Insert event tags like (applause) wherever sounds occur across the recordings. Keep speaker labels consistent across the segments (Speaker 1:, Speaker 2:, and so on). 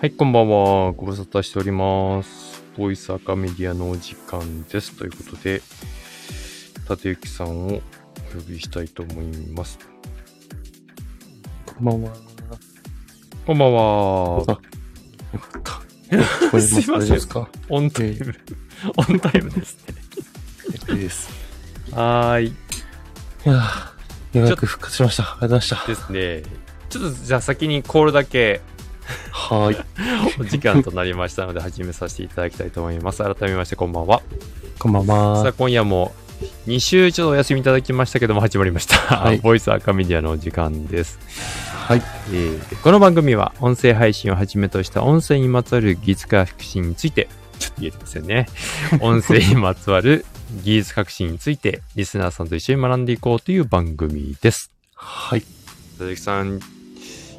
Speaker 1: はい、こんばんは。ご無沙汰しております。ボイスアカメディアのお時間です。ということで、立之さんをお呼びしたいと思います。
Speaker 2: こんばんは。
Speaker 1: こんばん
Speaker 2: あ、
Speaker 1: は。
Speaker 2: よかった。す (laughs)
Speaker 1: すいませんオンタイム、オンタイムですね。
Speaker 2: いいです。
Speaker 1: はーい。
Speaker 2: いやーようやく復活しました。ありがとうございました。
Speaker 1: ですね。ちょっとじゃあ先にコールだけ
Speaker 2: はーい。
Speaker 1: お時間となりましたので始めさせていただきたいと思います。改めましてこんばんは。
Speaker 2: こんばん
Speaker 1: さあ
Speaker 2: は。
Speaker 1: 今夜も2週ちょっとお休みいただきましたけども始まりました。
Speaker 2: はい (laughs)
Speaker 1: ボイスアカメディアのお時間です。
Speaker 2: はい。
Speaker 1: えーこの番組は音声配信をはじめとした音声にまつわる技術革新について、ちょっと言えてますよね。(laughs) 音声にまつわる技術革新について、リスナーさんと一緒に学んでいこうという番組です。
Speaker 2: はい。
Speaker 1: 佐々木さん、よ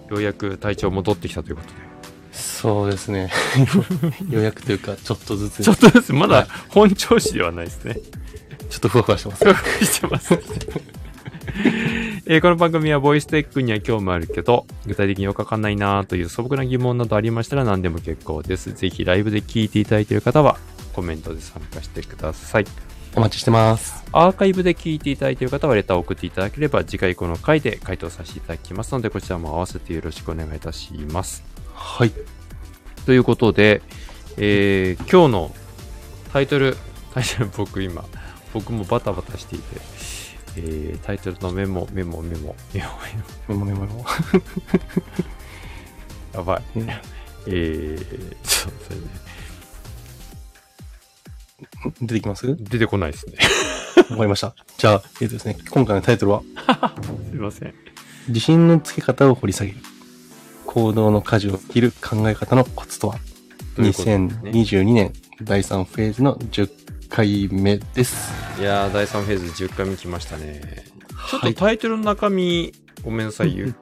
Speaker 1: うやく体調戻ってきたということで。
Speaker 2: そうですね。ようやくというか、ちょっとずつ、
Speaker 1: ちょっとずつまだ本調子ではないですね。
Speaker 2: ちょっとふわふわしてます。
Speaker 1: ふわふわしてます、えーこの番組はボイステックには興味あるけど、具体的によくわかんないなという素朴な疑問などありましたら何でも結構です。ぜひライブで聞いていただいている方はコメントで参加してください。
Speaker 2: お待ちしてます。
Speaker 1: アーカイブで聞いていただいている方はレターを送っていただければ次回この回で回答させていただきますのでこちらも合わせてよろしくお願いいたします。
Speaker 2: はい。
Speaker 1: ということで、えー今日のタイトル、タイトル僕今、僕もバタバタしていて、えータイトルのメモ、メモ、メモ、メモ、メモ、
Speaker 2: メモメモメモ。(laughs)
Speaker 1: やばい。
Speaker 2: え
Speaker 1: えー、ちょっとそれね
Speaker 2: 出てきます？わ
Speaker 1: 出てこないですね。(laughs)
Speaker 2: かりました。じゃあ、えっとですね、今回のタイトルは、(laughs)
Speaker 1: すいません。
Speaker 2: 自信のつけ方を掘り下げる。行動の舵を切る考え方のコツとは？
Speaker 1: ということですね
Speaker 2: 2022年第3フェーズの10回目です。
Speaker 1: いやー、第3フェーズ10回目来ましたね。ちょっ
Speaker 2: はい
Speaker 1: とタイトルの中身、ごめんなさい、ゆ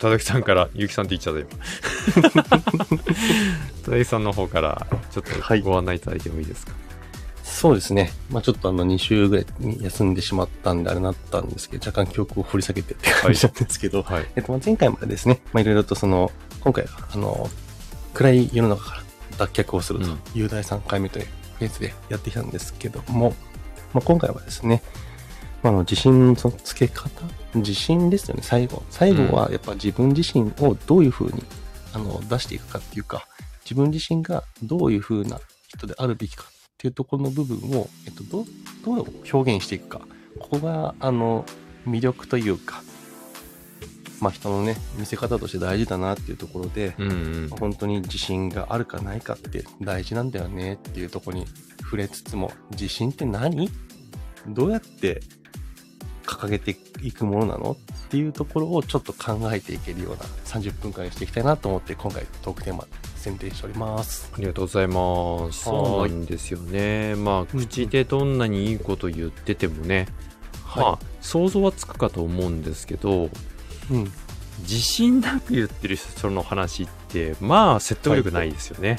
Speaker 1: 田崎さんから、ゆきさんって言っちゃった今。(laughs) 田崎さんの方から、ちょっ
Speaker 2: はい
Speaker 1: とご案内いただいてもいいですか？
Speaker 2: そうですね。まあちょっとあの2週ぐらいに休んでしまったんであれなったんですけど、若干記憶を掘り下げてって感じなんですけど、
Speaker 1: はい。
Speaker 2: えっと、まあ前回までですね、まあいろいろとその、今回はあの、暗い世の中から脱却をするという第3回目というフェーズでやってきたんですけども、まあ今回はですね、まあ、あの自信のつけ方自信ですよね、最後。最後はやっぱ自分自身をどういうふうにあの出していくかっていうか、自分自身がどういうふうな人であるべきかっていうところの部分を、えっと、どうどう表現していくか。ここが、あの、魅力というか、まあ人のね、見せ方として大事だなっていうところで、
Speaker 1: うんうん。
Speaker 2: 本当に自信があるかないかって大事なんだよねっていうところに触れつつも、自信って何？どうやって掲げていくものなのっていうところをちょっと考えていけるような30分間にしていきたいなと思って今回トークテーマ選定しております。
Speaker 1: ありがとうございます。
Speaker 2: はい
Speaker 1: そうなんですよね。まあ、
Speaker 2: うん
Speaker 1: 口でどんなにいいこと言っててもね、まあ、想像はつくかと思うんですけど、
Speaker 2: うん。
Speaker 1: 自信なく言ってる人の話って、まあ、説得力ないですよね。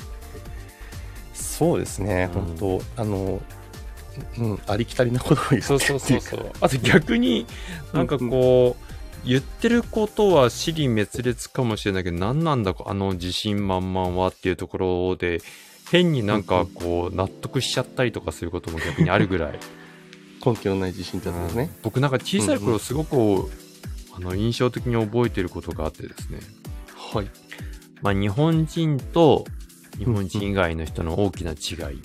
Speaker 2: そうですね、
Speaker 1: うん
Speaker 2: 本当あの、うん、ありきたりなことを言って
Speaker 1: そうそうそうそう。あと逆に、なんかこう、言ってることは尻滅裂かもしれないけど、何なんだあの自信満々はっていうところで、変になんかこう、納得しちゃったりとかすることも逆にあるぐらい。
Speaker 2: 根拠のない自信ってやつですね。
Speaker 1: 僕なんか小さい
Speaker 2: うんうん
Speaker 1: 頃すごく、あの印象的に覚えてることがあってですね、
Speaker 2: はい。
Speaker 1: まあ、日本人と日本人以外の人の大きな違い、ま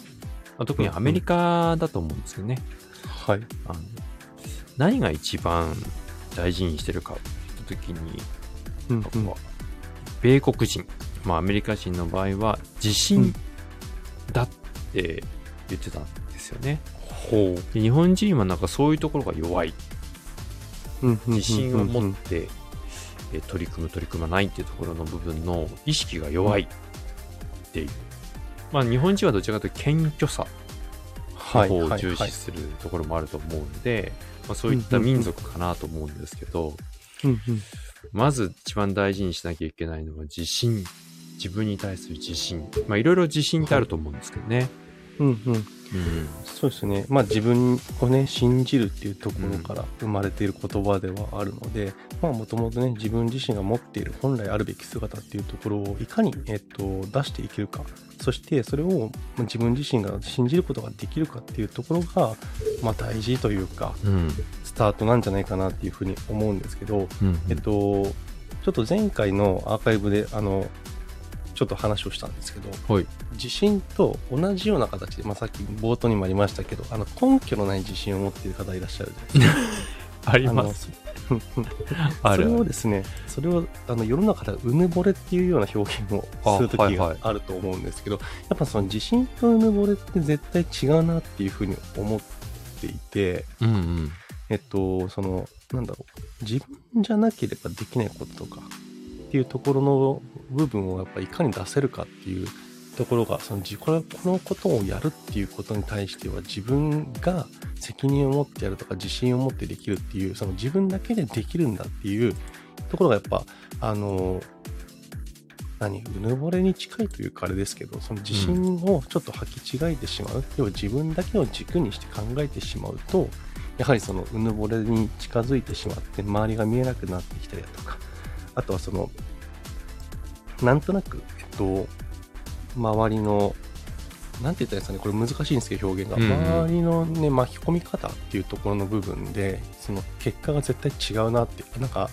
Speaker 1: あ、特にアメリカだと思うんですよね。
Speaker 2: はい。
Speaker 1: あの何が一番大事にしてるかって言った時に、
Speaker 2: うん
Speaker 1: なんか米国人、まあ、アメリカ人の場合は自信だって言ってたんですよね。
Speaker 2: ほう。
Speaker 1: で日本人はなんかそういうところが弱い。自信を持っ
Speaker 2: うん
Speaker 1: て、え取り組む取り組まないっていうところの部分の意識が弱いっていう。まあ日本人はどちらかというと謙虚さ
Speaker 2: はい。
Speaker 1: の方を重視するところもあると思うので、まあ、そういった民族かなと思うんですけど、
Speaker 2: うんうん
Speaker 1: まず一番大事にしなきゃいけないのは自信。自分に対する自信。まあいろいろ自信ってあると思うんですけどね。
Speaker 2: うんうん。
Speaker 1: うん。
Speaker 2: そうですね。まあ自分をね、信じるっていうところから生まれている言葉ではあるので、まあもともとね、自分自身が持っている本来あるべき姿っていうところをいかに、えっと、出していけるか。そしてそれをまあ自分自身が信じることができるかっていうところが、まあ大事というか、
Speaker 1: うん。
Speaker 2: スタートなんじゃないかなっていうふうに思うんですけど、
Speaker 1: うん。
Speaker 2: えっと、ちょっと前回のアーカイブで、あの、ちょっと話をしたんですけど、
Speaker 1: はい。
Speaker 2: 自信と同じような形で、まあ、さっき冒頭にもありましたけど、あの根拠のない自信を持っている方いらっしゃるじゃないですか。(laughs)
Speaker 1: あります。あ (laughs)
Speaker 2: それを
Speaker 1: る。
Speaker 2: ですね、それをあの世の中ではうぬぼれっていうような表現をする時があると思うんですけど、やっぱその自信とうぬぼれって絶対違うなっていうふうに思っていて、
Speaker 1: うんうん。
Speaker 2: えっと、その、なんだろう、自分じゃなければできないこととかっていうところの部分をやっぱいかに出せるかっていうところが、そのこれこのことをやるっていうことに対しては自分が責任を持ってやるとか自信を持ってできるっていう、その自分だけでできるんだっていうところがやっぱ、あの、何、うぬぼれに近いというかあれですけど、その自信をちょっと履き違えてしまう、要は自分だけを軸にして考えてしまうと、やはりそのうぬぼれに近づいてしまって周りが見えなくなってきたりだとかあとはそのなんとなくえっと周りのなんて言ったらいいんですかねこれ難しいんですけど表現が、
Speaker 1: うんうん。
Speaker 2: 周りのね巻き込み方っていうところの部分でその結果が絶対違うなってなんか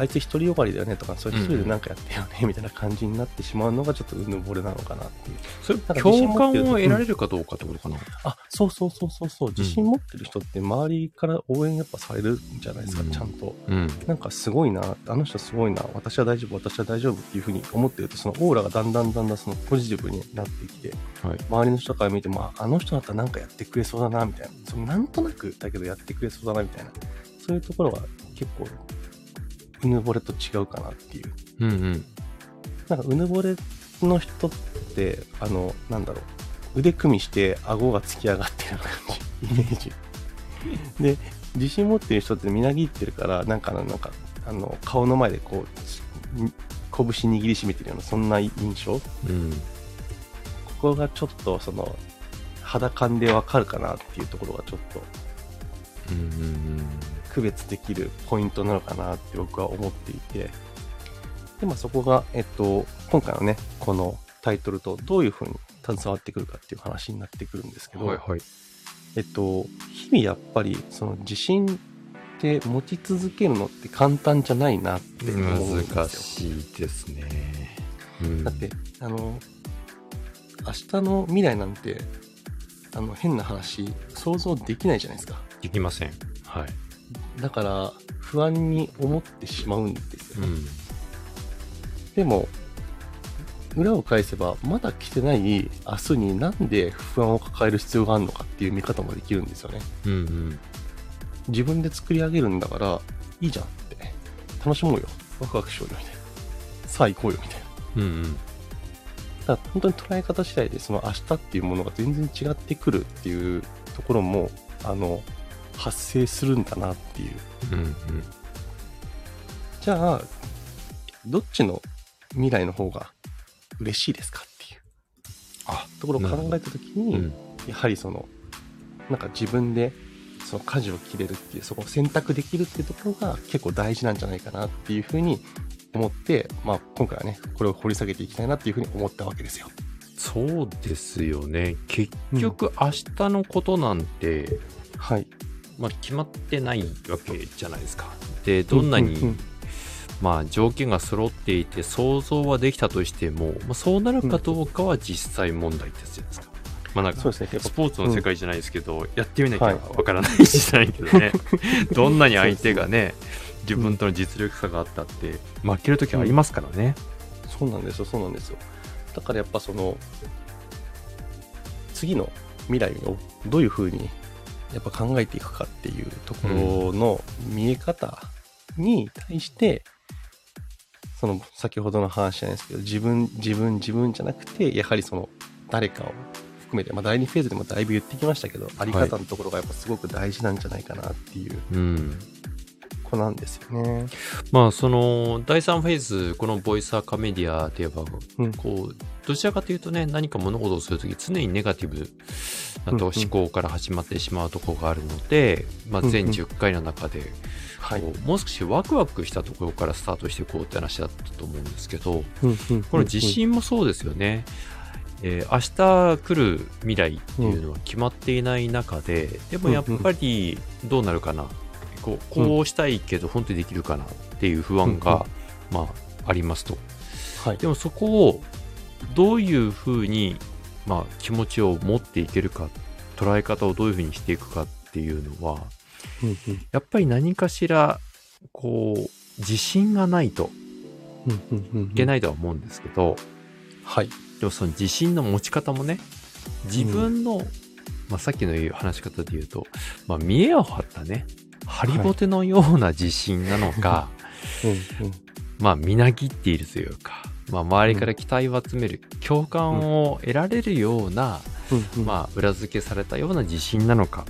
Speaker 2: あいつ独りよがりだよねとかそれ一人でなんかやってよねみたいな感じになってしまうのがちょっとうぬぼれなのかなっていう
Speaker 1: それ共感を得られるかどうかってことかな？
Speaker 2: あ、そうそうそうそうそう。自信持ってる人って周りから応援やっぱされるんじゃないですか、
Speaker 1: うん
Speaker 2: ちゃんと。
Speaker 1: うん。
Speaker 2: なんかすごいな、あの人すごいな、私は大丈夫、私は大丈夫っていうふうに思ってると、そのオーラがだんだんだんだんそのポジティブになってきて、
Speaker 1: はい。
Speaker 2: 周りの人から見ても、ああの人だったらなんかやってくれそうだな、みたいな。そのなんとなくだけどやってくれそうだな、みたいな。そういうところが結構、うぬぼれと違うかなっていう。
Speaker 1: うんうん。
Speaker 2: なんかうぬぼれの人って、あの、なんだろう、腕組みして顎が突き上がってる感じ、(laughs) イメージ。で、自信持ってる人ってみなぎってるから、なんかなんか、あの、顔の前でこう、に拳握りしめてるような、そんな印象こ
Speaker 1: うん。
Speaker 2: こがちょっと、その、肌感でわかるかなっていうところがちょっと
Speaker 1: うんうん
Speaker 2: 区別できるポイントなのかなって僕は思っていて、で、まあそこが、えっと、今回のね、このタイトルとどういうふうに携わってくるかっていう話になってくるんですけど、
Speaker 1: うん。はいはい。
Speaker 2: えっと、日々やっぱりその自信って持ち続けるのって簡単じゃないなって思うんですよ。
Speaker 1: 難しいですね。うん
Speaker 2: だって、あの、明日の未来なんて、あの、変な話、想像できないじゃないですか。
Speaker 1: できません。はい。
Speaker 2: だから、不安に思ってしまうんですよね。
Speaker 1: うん。
Speaker 2: でも、裏を返せば、まだ来てない明日になんで不安を抱える必要があるのかっていう見方もできるんですよね。
Speaker 1: うんうん。
Speaker 2: 自分で作り上げるんだから、いいじゃんって。楽しもうよ。ワクワクしようよ、みたいな。さあ行こうよ、みたいな。
Speaker 1: うんうん。
Speaker 2: ただ本当に捉え方次第でその明日っていうものが全然違ってくるっていうところもあの発生するんだなっていう
Speaker 1: うんうん。
Speaker 2: じゃあどっちの未来の方が嬉しいですかっていう
Speaker 1: あ、
Speaker 2: ところを考えた時に、
Speaker 1: うん。
Speaker 2: やはりそのなんか自分でその舵を切れるっていうそこを選択できるっていうところが結構大事なんじゃないかなっていうふうに思って、まあ、今回はねこれを掘り下げていきたいなっていうふうに思ったわけですよ。
Speaker 1: そうですよね。結局、明日のことなんて、
Speaker 2: はい。
Speaker 1: まあ、決まってないわけじゃないですか。で、どんなに、
Speaker 2: うんうんうん
Speaker 1: まあ、条件が揃っていて、想像はできたとしても、まあ、そうなるかどうかは実際問題ってやつじゃないですか。まあ、なんかスポーツの世界じゃないですけど、やってみなきゃ
Speaker 2: はい
Speaker 1: わからないじゃないけどね、(laughs) どんなに相手がね、自分との実力差があったって、負けるときありますからね。
Speaker 2: そうなんですよ、そうなんですよ。だからやっぱその、次の未来をどういうふうにやっぱ考えていくかっていうところの見え方に対して、その先ほどの話じゃないですけど、自分、自分、自分じゃなくて、やはりその誰かを含めて、まあ第2フェーズでもだいぶ言ってきましたけど、あり方のところがやっぱすごく大事なんじゃないかなっていう
Speaker 1: うん。
Speaker 2: こなんですよね。
Speaker 1: まあ、その、第3フェーズ、このボイスアカメディアで言えば、
Speaker 2: うん
Speaker 1: こう、どちらかというとね、何か物事をするとき、常にネガティブなと思考から始まってしまうところがあるので、まあ、全
Speaker 2: うんうん。
Speaker 1: 10回の中で、もう少しワクワクしたところからスタートしていこうって話だったと思うんですけど、この自信もそうですよね。えー明日来る未来っていうのは決まっていない中で、でもやっぱりどうなるかな、こうこうしたいけど本当にできるかなっていう不安が、まあ、ありますと。
Speaker 2: はい。
Speaker 1: でもそこをどういうふうに、まあ、気持ちを持っていけるか、捉え方をどういうふうにしていくかっていうのは、
Speaker 2: うんうん。
Speaker 1: やっぱり何かしら、こう、自信がないと
Speaker 2: うんうんうんうん。
Speaker 1: いけないとは思うんですけど、
Speaker 2: はい。
Speaker 1: でもその自信の持ち方もね、自分の、まあ、さっきの言う話し方で言うと、まあ、見栄を張ったね、ハリボテのような自信なのか、
Speaker 2: うんうん。
Speaker 1: まあ、みなぎっているというか、まあ、周りから期待を集める、共感を得られるような、
Speaker 2: うん。うん。
Speaker 1: まあ、裏付けされたような自信なのか、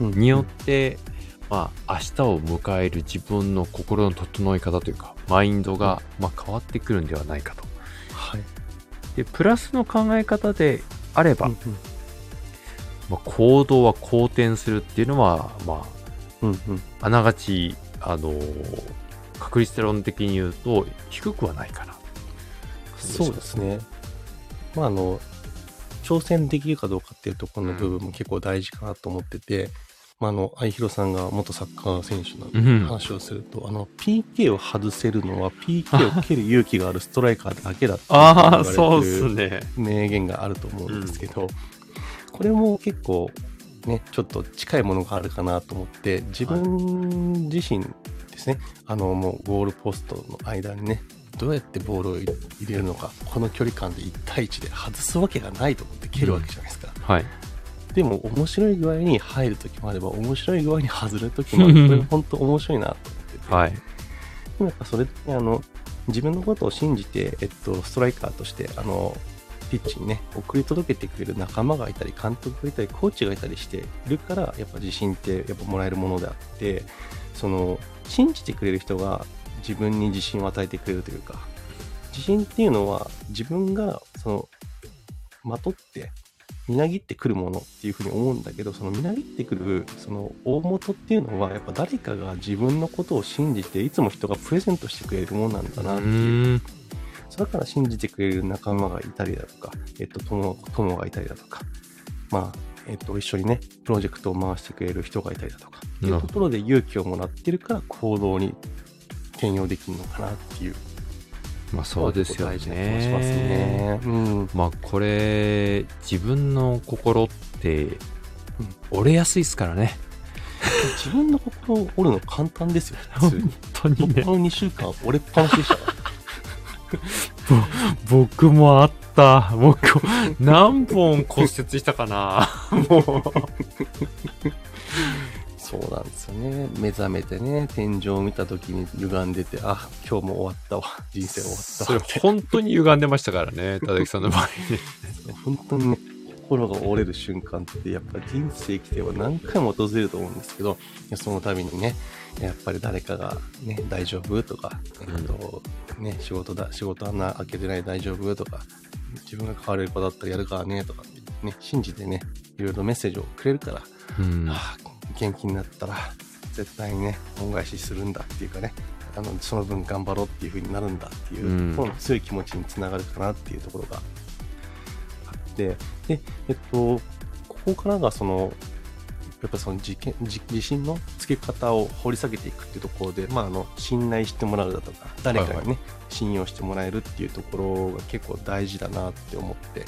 Speaker 2: うん。
Speaker 1: によって、まあ、明日を迎える自分の心の整え方というか、マインドが、まあ、変わってくるんではないかと。
Speaker 2: はい。
Speaker 1: で、プラスの考え方であれば、
Speaker 2: うん
Speaker 1: まあ、行動は好転するっていうのは、ま
Speaker 2: うんうん。
Speaker 1: あ、あながち、あのー確率論的に言うと、低くはないかな。
Speaker 2: そうですね。まあ、あの、挑戦できるかどうかっていうところの部分も結構大事かなと思ってて、まあ、あの、相広さんが元サッカー選手
Speaker 1: うん
Speaker 2: の話をすると、あの、PK を外せるのは PK を蹴る勇気があるストライカーだけだって
Speaker 1: ああ、
Speaker 2: 言
Speaker 1: そうっ
Speaker 2: われてる
Speaker 1: すね。
Speaker 2: 名言があると思うんですけど、これも結構ね、ちょっと近いものがあるかなと思って、自分自身ですね、あのもうゴールポストの間にね、どうやってボールを入れるのか、この距離感で1対1で外すわけがないと思って蹴るわけじゃないですか。
Speaker 1: はい。
Speaker 2: でも面白い具合に入るときもあれば、面白い具合に外れるときもある。これ本当面白いなと思ってて。
Speaker 1: はい。
Speaker 2: でもやっぱそれってあの自分のことを信じて、えっと、ストライカーとしてあのピッチにね送り届けてくれる仲間がいたり監督がいたりコーチがいたりしているからやっぱ自信ってやっぱもらえるものであってその信じてくれる人が自分に自信を与えてくれるというか自信っていうのは自分がそのまとってみなぎってくるものっていうふうに思うんだけどそのみなぎってくるその大元っていうのはやっぱ誰かが自分のことを信じていつも人がプレゼントしてくれるものなんだ
Speaker 1: う
Speaker 2: なっていう
Speaker 1: ーん。
Speaker 2: それから信じてくれる仲間がいたりだとか、えっと、友友がいたりだとか、まあ、えっと、一緒にね、プロジェクトを回してくれる人がいたりだとか、っていうところで勇気をもらってるから行動に転用できるのかなっていう。
Speaker 1: まあそうですよね。
Speaker 2: ね。うん。
Speaker 1: まあこれ、自分の心って、折れやすいですからね。
Speaker 2: 自分の心を折るの簡単ですよ、普通に。
Speaker 1: 本当にね。
Speaker 2: 僕の2週間折れっぱなしでしたから。(laughs)
Speaker 1: 僕もあった。僕、何本骨折したかな。もう。
Speaker 2: そうなんですよね。目覚めてね、天井を見た時に歪んでて、あ、今日も終わったわ。人生終わった
Speaker 1: それ
Speaker 2: わ。
Speaker 1: 本当に歪んでましたからね、(laughs) 田崎さんの場合ね。
Speaker 2: 本当にね、心が折れる瞬間って、やっぱり人生生きては何回も訪れると思うんですけど、その度にね、やっぱり誰かがね、大丈夫とか、えっと、ね、仕事だ、仕事穴開けてない大丈夫とか、自分が変われる子だったらやるからね、とかね、信じてね、いろいろメッセージをくれるから、
Speaker 1: うん。
Speaker 2: ああ元気になったら絶対にね恩返しするんだっていうかねあのその分頑張ろうっていう風になるんだっていう、
Speaker 1: うん。
Speaker 2: この強い気持ちにつながるかなっていうところがあってでえっとここからがそのやっぱその自見自自信のつけ方を掘り下げていくっていうところで、まあ、あの信頼してもらうだとか誰かにね、
Speaker 1: はいは
Speaker 2: 信用してもらえるっていうところが結構大事だなって思って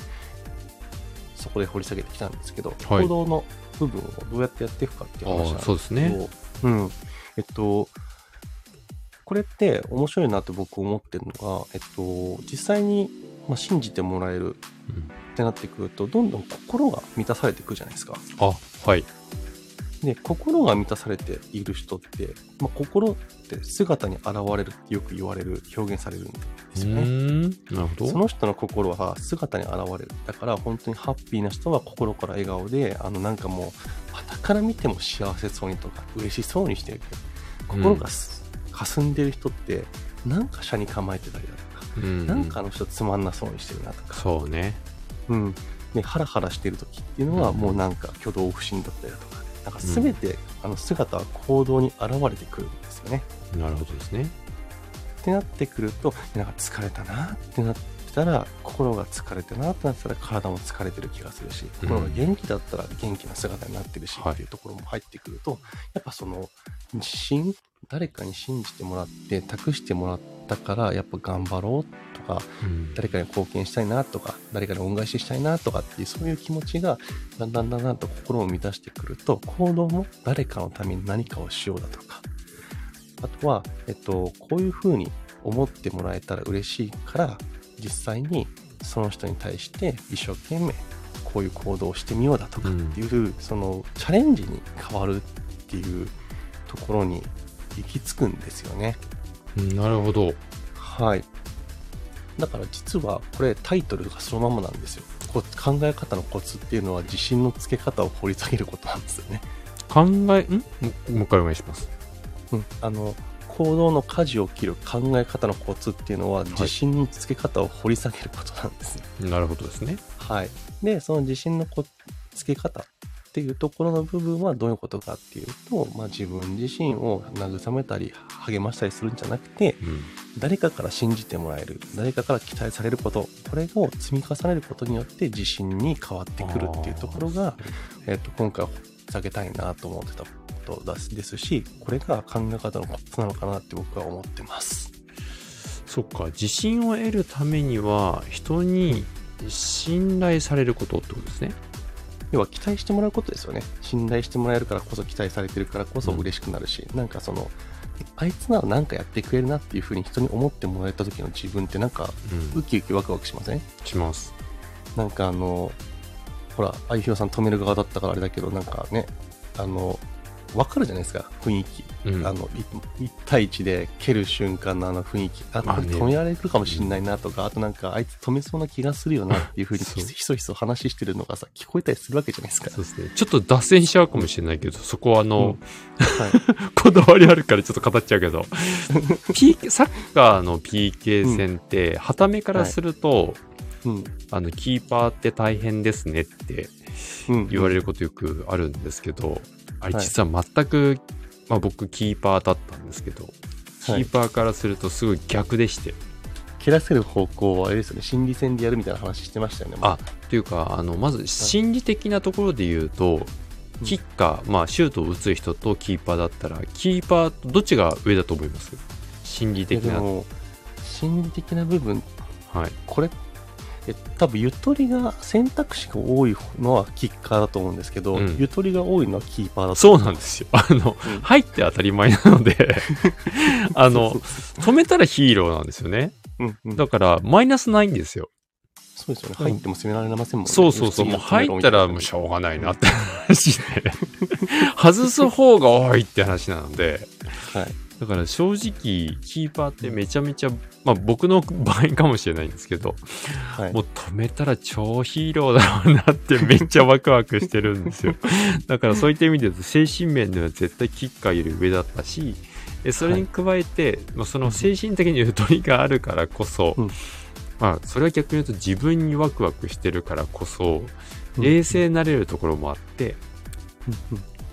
Speaker 2: そこで掘り下げてきたんですけど、
Speaker 1: はい。
Speaker 2: 行動の部分をどうやってやっていくかっていう話なんです。けど、うん。えっと、これって面白いなって僕思ってるのが、えっと、実際に、まあ、信じてもらえる
Speaker 1: うん
Speaker 2: ってなってくると、どんどん心が満たされていくじゃないですか。
Speaker 1: あ、はい。
Speaker 2: で、心が満たされている人って、まあ、心って姿に現れるってよく言われる、表現されるんで
Speaker 1: う
Speaker 2: すよね。
Speaker 1: なるほど。
Speaker 2: その人の心は姿に現れる。だから本当にハッピーな人は心から笑顔で、あのなんかもう、傍から見ても幸せそうにとか、嬉しそうにしてる。心がす、霞んでる人って、なんか車に構えてたりだとか、
Speaker 1: うん
Speaker 2: なんかあの人つまんなそうにしてるなとか、
Speaker 1: そうね。
Speaker 2: うん。ね、ハラハラしてる時っていうのは、
Speaker 1: うん
Speaker 2: もうなんか挙動不審だったりだとか、なんか全て、あの姿は行動に現れてくるんですよね。
Speaker 1: なるほどですね。
Speaker 2: ってなってくると、なんか疲れたなってなってたら、心が疲れてなってなったら体も疲れてる気がするし、
Speaker 1: うん
Speaker 2: 心が元気だったら元気な姿になってるし、
Speaker 1: はい
Speaker 2: っていうところも入ってくると、やっぱその自信、誰かに信じてもらって、託してもらったから、やっぱ頑張ろうとか、
Speaker 1: うん
Speaker 2: 誰かに貢献したいなとか、誰かに恩返ししたいなとかっていう、そういう気持ちが、だんだんだんだんと心を満たしてくると、行動も誰かのために何かをしようだとか、あとは、えっと、こういうふうに思ってもらえたら嬉しいから、実際にその人に対して一生懸命こういう行動をしてみようだとかっていう、そのチャレンジに変わるっていうところに行き着くんですよね。
Speaker 1: うんなるほど。
Speaker 2: はい。だから実はこれタイトルがそのままなんですよ。こ考え方のコツっていうのは自信のつけ方を掘り下げることなんですよね。
Speaker 1: 考え、ん？ももう一回お願いします。
Speaker 2: うん。あの、行動の舵を切る考え方のコツっていうのは自信のつけ方を掘り下げることなんですよ。
Speaker 1: なるほどですね。
Speaker 2: はい。で、その自信のこつけ方っていうところの部分はどういうことかっていうと、まあ自分自身を慰めたり励ましたりするんじゃなくて、
Speaker 1: うん。
Speaker 2: 誰かから信じてもらえる誰かから期待されることこれを積み重ねることによって自信に変わってくるっていうところが、えっと今回掘り下げたいなと思ってたことですですしこれが考え方のコツなのかなって僕は思ってます。
Speaker 1: そっか、自信を得るためには、人に信頼されることってことですね。
Speaker 2: 要は期待してもらうことですよね。信頼してもらえるからこそ期待されてるからこそ嬉しくなるし、なんかそのあいつなら何かやってくれるなっていうふうに人に思ってもらえた時の自分ってなんか
Speaker 1: うん
Speaker 2: ウ。キウキワクワクしません？
Speaker 1: します。
Speaker 2: なんかあの、ほら、あいひろさん止める側だったからあれだけど、なんかね、あの、わかるじゃないですか、雰囲気。
Speaker 1: うん。
Speaker 2: あの、い一対一で蹴る瞬間のあの雰囲気。あ、これ止められるかもしんないなとか、あとなんか、あいつ止めそうな気がするよなっていう風に
Speaker 1: そう
Speaker 2: ひそひそ話してるのがさ、聞こえたりするわけじゃないですか。
Speaker 1: そうですね。ちょっと脱線しちゃうかもしれないけど、そこはあの、
Speaker 2: うんはい。(laughs)
Speaker 1: こだわりあるからちょっと語っちゃうけど、(laughs) サッカーの PK 戦って、はためからすると、
Speaker 2: うん。
Speaker 1: あの、キーパーって大変ですねって
Speaker 2: うん。
Speaker 1: 言われることよくあるんですけど、あれ
Speaker 2: はい。
Speaker 1: 実は全く、まあ僕キーパーだったんですけど、キーパーからするとすごい逆でして、
Speaker 2: 蹴らせる方向はあれですよね、心理戦でやるみたいな話してましたよね。
Speaker 1: あというか、あの、まず心理的なところで言うと、
Speaker 2: うん。
Speaker 1: キッカー、まあシュートを打つ人とキーパーだったら、キーパーとどっちが上だと思います？心理的な。
Speaker 2: 心理的な部分
Speaker 1: はい。
Speaker 2: これ、え多分ゆとりが選択肢が多いのはキッカーだと思うんですけど、
Speaker 1: うん
Speaker 2: ゆとりが多いのはキーパーだと
Speaker 1: そう
Speaker 2: 思
Speaker 1: なんですよ。あの、
Speaker 2: うん
Speaker 1: 入って当たり前なので、(laughs) あの止めたらヒーローなんですよね。
Speaker 2: うんうん
Speaker 1: だから、マイナスないんですよ。
Speaker 2: そうですよね。
Speaker 1: うん
Speaker 2: 入っても攻められませんもんね。
Speaker 1: そうそうそう。もう入ったらもうしょうがないなって話で、(laughs) 外す方が多いって話なので、
Speaker 2: はい。
Speaker 1: だから正直、キーパーってめちゃめちゃ、まあ僕の場合かもしれないんですけど、
Speaker 2: はい。
Speaker 1: もう止めたら超ヒーローだろうなってめっちゃワクワクしてるんですよ。(laughs) だからそういった意味で言うと精神面では絶対キッカーより上だったし、えそれに加えて、まあ、その精神的にゆとりがあるからこそ、
Speaker 2: うん
Speaker 1: まあそれは逆に言うと自分にワクワクしてるからこそ、
Speaker 2: うん
Speaker 1: 冷静になれるところもあって、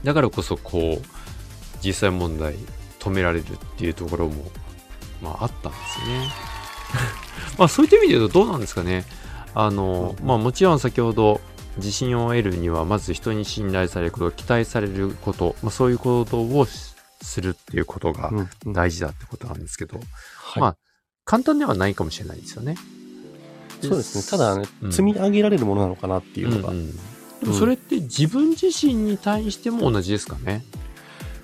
Speaker 1: だからこそこう、実際問題止められるっていうところも、まああったんですよね。(laughs) まあそういった意味で言うとどうなんですかね。あの、まあもちろん先ほど自信を得るにはまず人に信頼されること、期待されること、まあそういう行動をしするっていうことが
Speaker 2: うんうん
Speaker 1: 大事だってことなんですけど、
Speaker 2: はい
Speaker 1: まあ簡単ではないかもしれないですよね。
Speaker 2: そうですね。ただね、
Speaker 1: うん
Speaker 2: 積み上げられるものなのかなっていうのが。
Speaker 1: うんうんでもそれって自分自身に対しても同じですかね。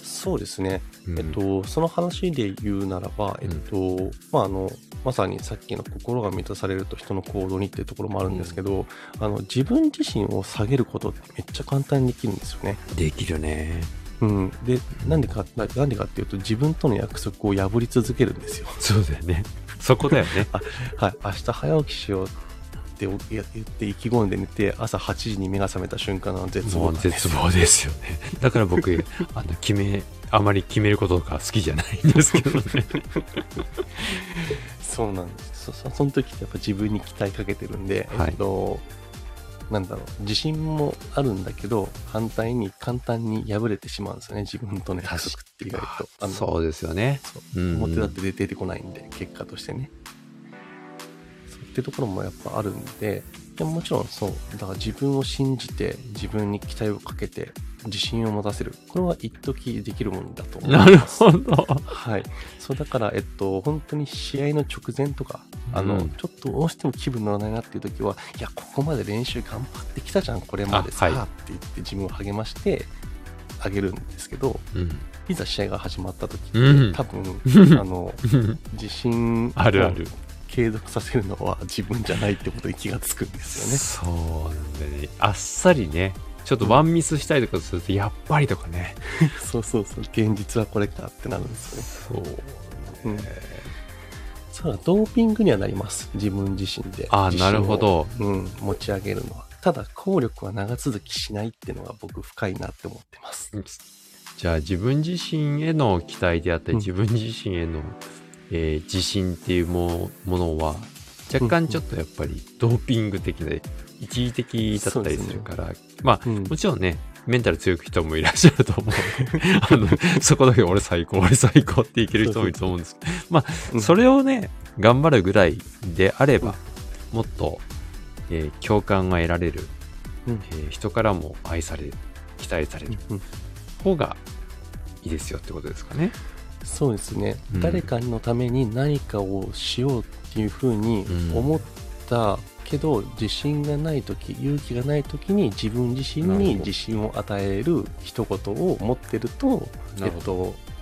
Speaker 2: そうですね。
Speaker 1: うん
Speaker 2: えっと、その話で言うならば、えっと、まあ、あの、まさにさっきの心が満たされると人の行動にっていうところもあるんですけど、あの、自分自身を下げることってめっちゃ簡単にできるんですよね。
Speaker 1: できるね。
Speaker 2: うん。で、なんでか、ななんでかっていうと、自分との約束を破り続けるんですよ。
Speaker 1: そうだよね。そこだよね。(laughs)
Speaker 2: はい。明日早起きしよう。って言って意気込んで寝て朝8時に目が覚めた瞬間の絶望
Speaker 1: 絶望ですよね。だから僕、(laughs) あの、決め、あまり決めることが好きじゃないんですけどね。
Speaker 2: そうなんです。そそその時ってやっぱ自分に期待かけてるんで、
Speaker 1: はい。
Speaker 2: えっとなんだろう自信もあるんだけど反対に簡単に破れてしまうんですよね。自分との約束って意外と。
Speaker 1: そうですよね。
Speaker 2: そう。
Speaker 1: うん
Speaker 2: 表だって出てこないんで結果としてねそうってところもやっぱあるんででももちろんそうだから自分を信じて自分に期待をかけて自信を持たせるこれは一時できるものだと思い
Speaker 1: な
Speaker 2: ます
Speaker 1: るほど。
Speaker 2: はい。そうだから、えっと、本当に試合の直前とか、あの、
Speaker 1: うん
Speaker 2: ちょっとどうしても気分乗らないなっていう時は、いや、ここまで練習頑張ってきたじゃん、これまでさ、
Speaker 1: あはい
Speaker 2: って言って自分を励ましてあげるんですけど、
Speaker 1: うん。
Speaker 2: いざ試合が始まった時って、
Speaker 1: うん
Speaker 2: 多分、(laughs) あの、自信
Speaker 1: あるある
Speaker 2: を継続させるのは自分じゃないってことに気がつくんですよね。
Speaker 1: そうなんだよね。あっさりね、ちょっとワンミスしたりとかすると、やっぱりとかね。(laughs)
Speaker 2: そうそうそう、現実はこれかってなるんですよね。
Speaker 1: そう。
Speaker 2: うん。そうだ、ドーピングにはなります。自分自身で。
Speaker 1: あ
Speaker 2: 自信を
Speaker 1: なるほど。
Speaker 2: うん、持ち上げるのは。ただ、効力は長続きしないっていうのが僕深いなって思ってます。
Speaker 1: じゃあ自分自身への期待であったり、
Speaker 2: うん
Speaker 1: 自分自身への、えー自信っていうもものは若干ちょっとやっぱりドーピング的で一時的だったりするから、まあ
Speaker 2: うん。
Speaker 1: もちろんねメンタル強い人もいらっしゃると思う。(laughs) あのそこだけ俺最高俺最高っていける人もいると思うんですけど。まあ
Speaker 2: うん。
Speaker 1: それをね頑張るぐらいであればもっと、えー共感が得られる、
Speaker 2: うん。
Speaker 1: えー人からも愛される期待される
Speaker 2: うん。
Speaker 1: 方がいいですよってことですかね。
Speaker 2: そうですね、
Speaker 1: うん。
Speaker 2: 誰かのために何かをしようっていうふうに
Speaker 1: うん。
Speaker 2: 思ったけど、自信がない時勇気がない時に自分自身に自信を与える一言を持ってると、えっと、